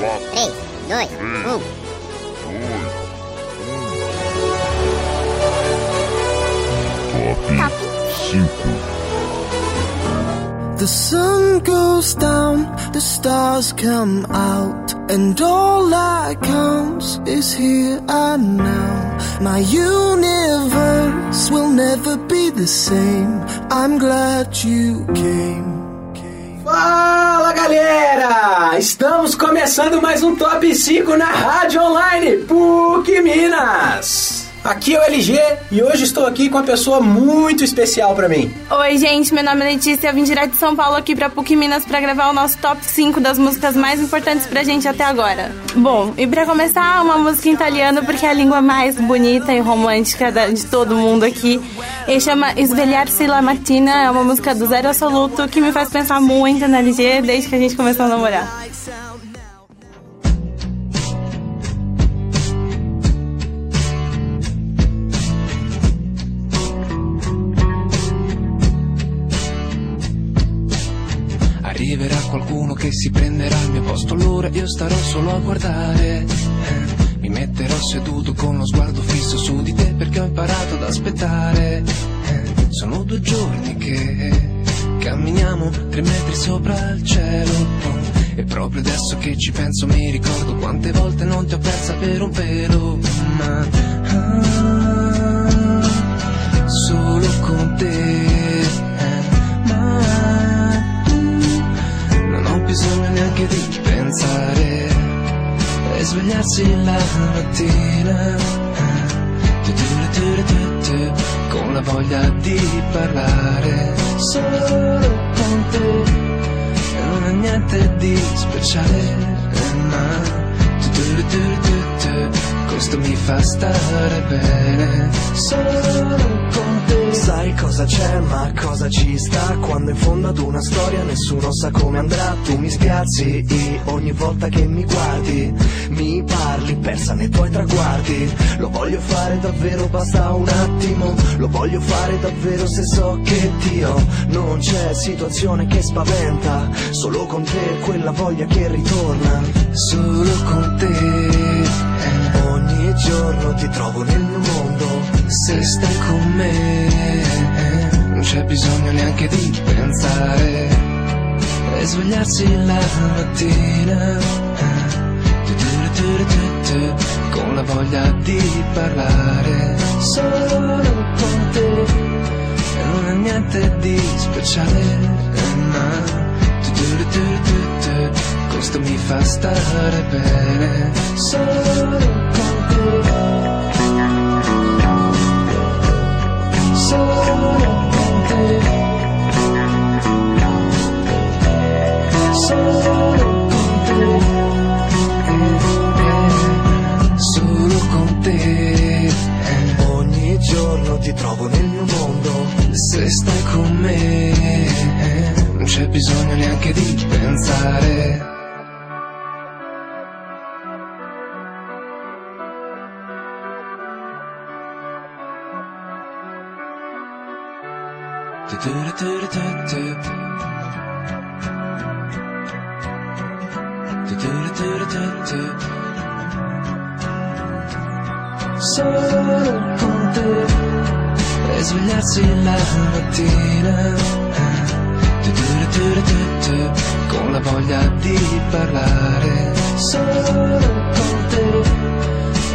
3, 2, 1. Top 5 The sun goes down, the stars come out, and all that counts is here and now. My universe will never be the same. I'm glad you came. Fala galera! Estamos começando mais um Top 5 na Rádio Online PUC Minas! Aqui é o LG e hoje estou aqui com uma pessoa muito especial para mim. Oi, gente, meu nome é Letícia, eu vim direto de São Paulo aqui pra PUC Minas pra gravar o nosso top 5 das músicas mais importantes pra gente até agora. Bom, e pra começar, uma música em italiano, porque é a língua mais bonita e romântica de todo mundo aqui. E chama Svegliarsi la mattina, é uma música do Zero Assoluto que me faz pensar muito na LG desde que a gente começou a namorar. Che si prenderà il mio posto, allora io starò solo a guardare. Eh, Mi metterò seduto con lo sguardo fisso su di te perché ho imparato ad aspettare. Eh, Sono due giorni che camminiamo tre metri sopra il cielo. E proprio adesso che ci penso mi ricordo quante volte non ti ho persa per un pelo. Ma svegliarsi la mattina eh, con la voglia di parlare solo con te e non è niente di speciale eh, ma questo mi fa stare bene solo con te Sai cosa c'è, ma cosa ci sta? Quando in fondo ad una storia nessuno sa come andrà. Tu mi spiazzi e ogni volta che mi guardi Mi parli persa nei tuoi traguardi. Lo voglio fare davvero, basta un attimo. Lo voglio fare davvero se so che ti ho Non c'è. Situazione che spaventa Solo con te quella voglia che ritorna. Solo con te eh. Ogni giorno ti trovo nel mio Se stai con me. Non c'è bisogno neanche di pensare. E svegliarsi la mattina. Con la voglia di parlare. Solo con te. Non è niente di speciale ma questo mi fa stare bene. Solo con te so long, baby. Solo con te e svegliarsi la mattina eh. Con la voglia di parlare solo con te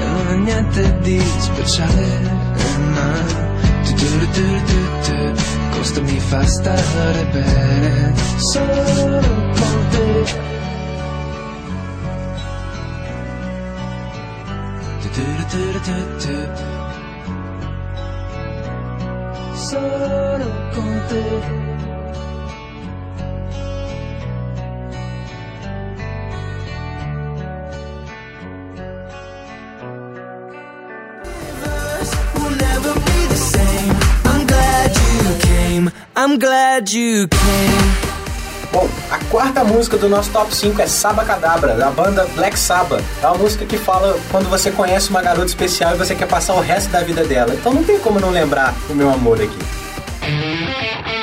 e non è niente di speciale eh, ma questo mi fa stare bene solo con te. Solo con te. I'm glad you came. Bom, a quarta música do nosso top 5 é Saba Cadabra, da banda Black Sabbath. É uma música que fala quando você conhece uma garota especial e você quer passar o resto da vida dela. Então não tem como não lembrar o meu amor aqui.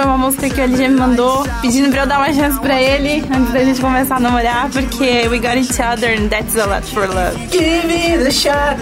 foi uma música que o LG me mandou, pedindo pra eu dar uma chance pra ele antes da gente começar a namorar, porque we got each other and that's a lot for love. Give me the shot.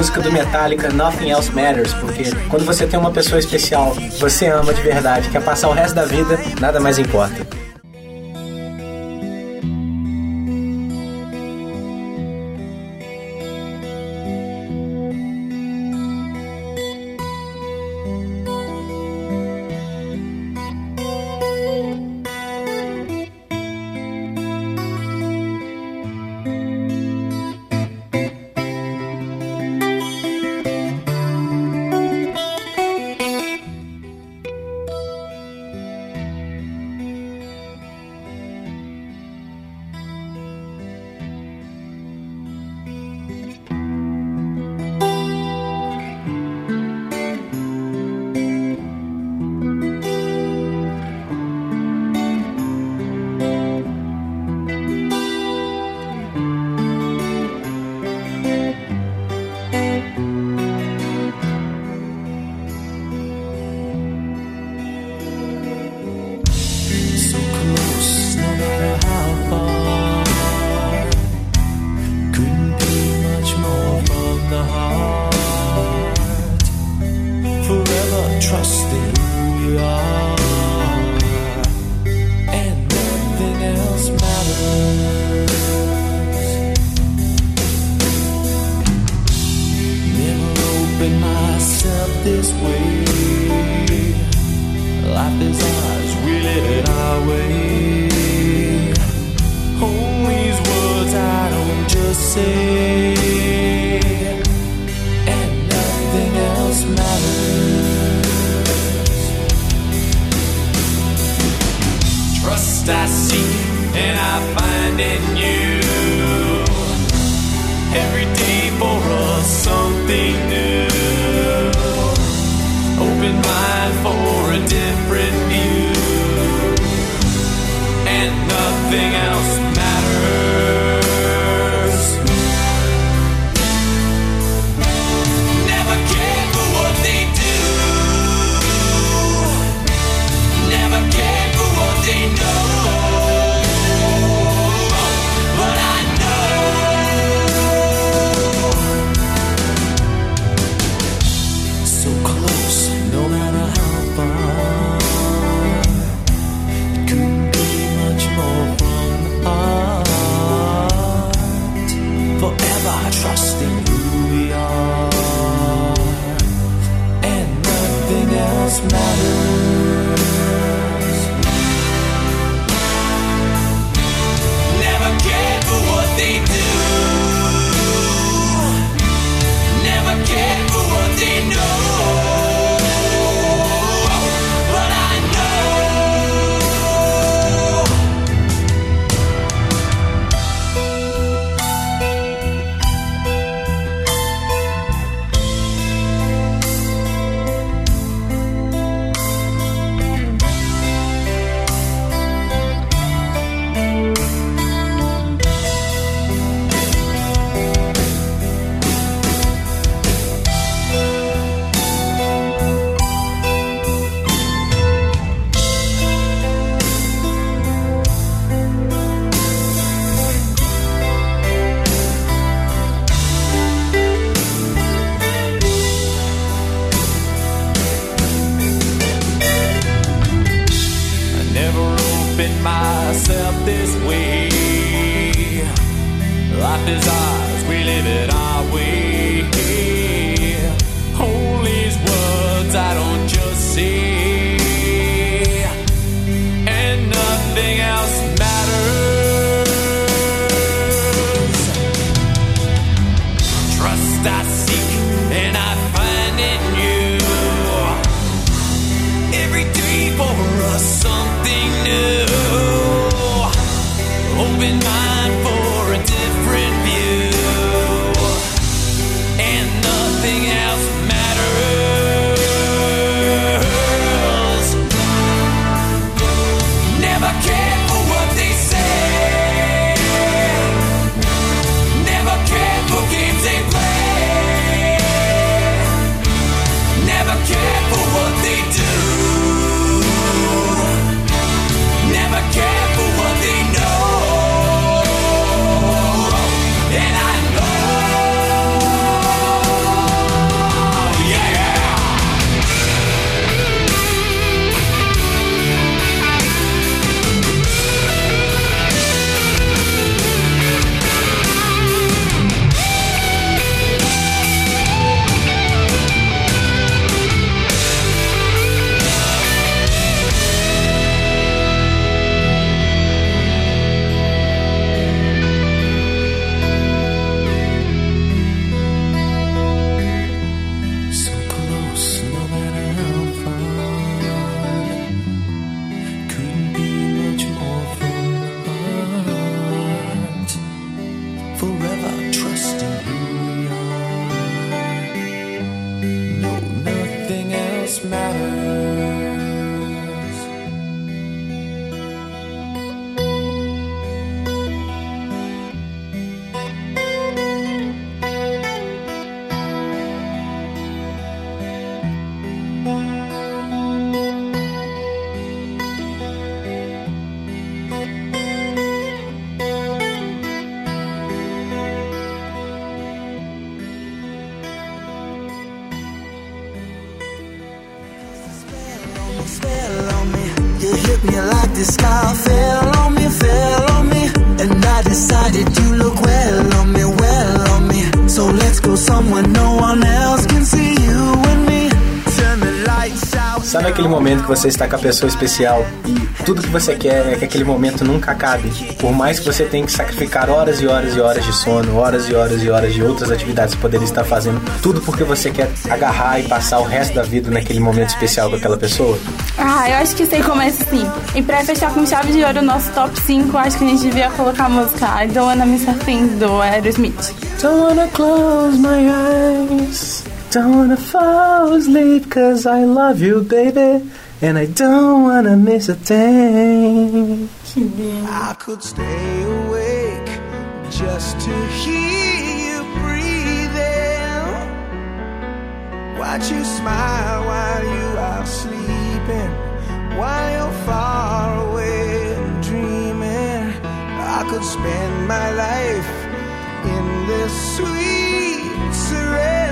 música do Metallica, Nothing Else Matters, porque quando você tem uma pessoa especial, você ama de verdade, quer passar o resto da vida, nada mais importa. So close, decided you look well on me, well on me. So let's go somewhere no one else can see you and me. Sabe aquele momento que você está com a pessoa especial e tudo que você quer é que aquele momento nunca acabe? Por mais que você tenha que sacrificar horas e horas e horas de sono, horas e horas e horas de outras atividades que poderia estar fazendo, tudo porque você quer agarrar e passar o resto da vida naquele momento especial com aquela pessoa? Ah, eu acho que sei como é sim. E pra fechar com chave de ouro o nosso top 5, acho que a gente devia colocar a música I Don't Wanna Miss a Thing do Aerosmith. Don't wanna close my eyes. Don't wanna fall asleep cause I love you, baby. And I don't wanna miss a thing. I could stay awake just to hear you breathing. Watch you smile while you are sleeping, while you're far away and dreaming. I could spend my life in this sweet surrender.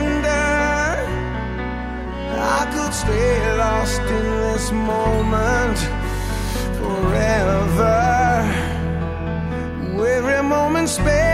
I could stay lost in this moment forever. Every moment spent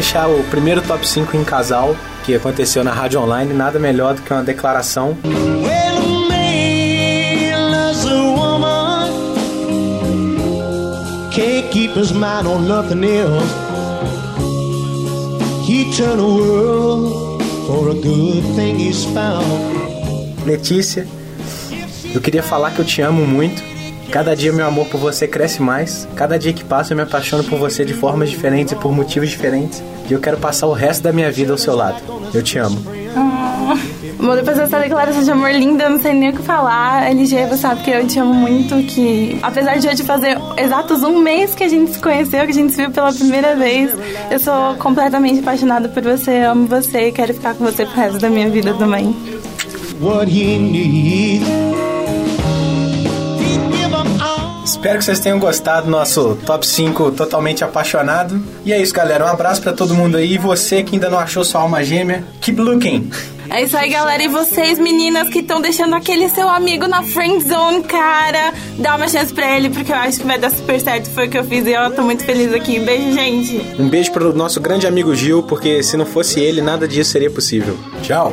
fechar o primeiro top 5 em casal que aconteceu na rádio online, nada melhor do que uma declaração. Letícia, eu queria falar que eu te amo muito. Cada dia meu amor por você cresce mais. Cada dia que passa eu me apaixono por você de formas diferentes e por motivos diferentes. E eu quero passar o resto da minha vida ao seu lado. Eu te amo. Bom, depois dessa declaração de amor linda, eu não sei nem o que falar. LG, você sabe que eu te amo muito, que apesar de hoje fazer exatos um mês que a gente se conheceu, que a gente se viu pela primeira vez, eu sou completamente apaixonada por você, amo você e quero ficar com você pro resto da minha vida também. What he needs. Espero que vocês tenham gostado do nosso top 5 totalmente apaixonado. E é isso, galera. Um abraço pra todo mundo aí. E você que ainda não achou sua alma gêmea, keep looking. É isso aí, galera. E vocês, meninas, que estão deixando aquele seu amigo na friend zone, cara, dá uma chance pra ele, porque eu acho que vai dar super certo. Foi o que eu fiz e eu tô muito feliz aqui. Beijo, gente. Um beijo pro nosso grande amigo Gil, porque se não fosse ele, nada disso seria possível. Tchau.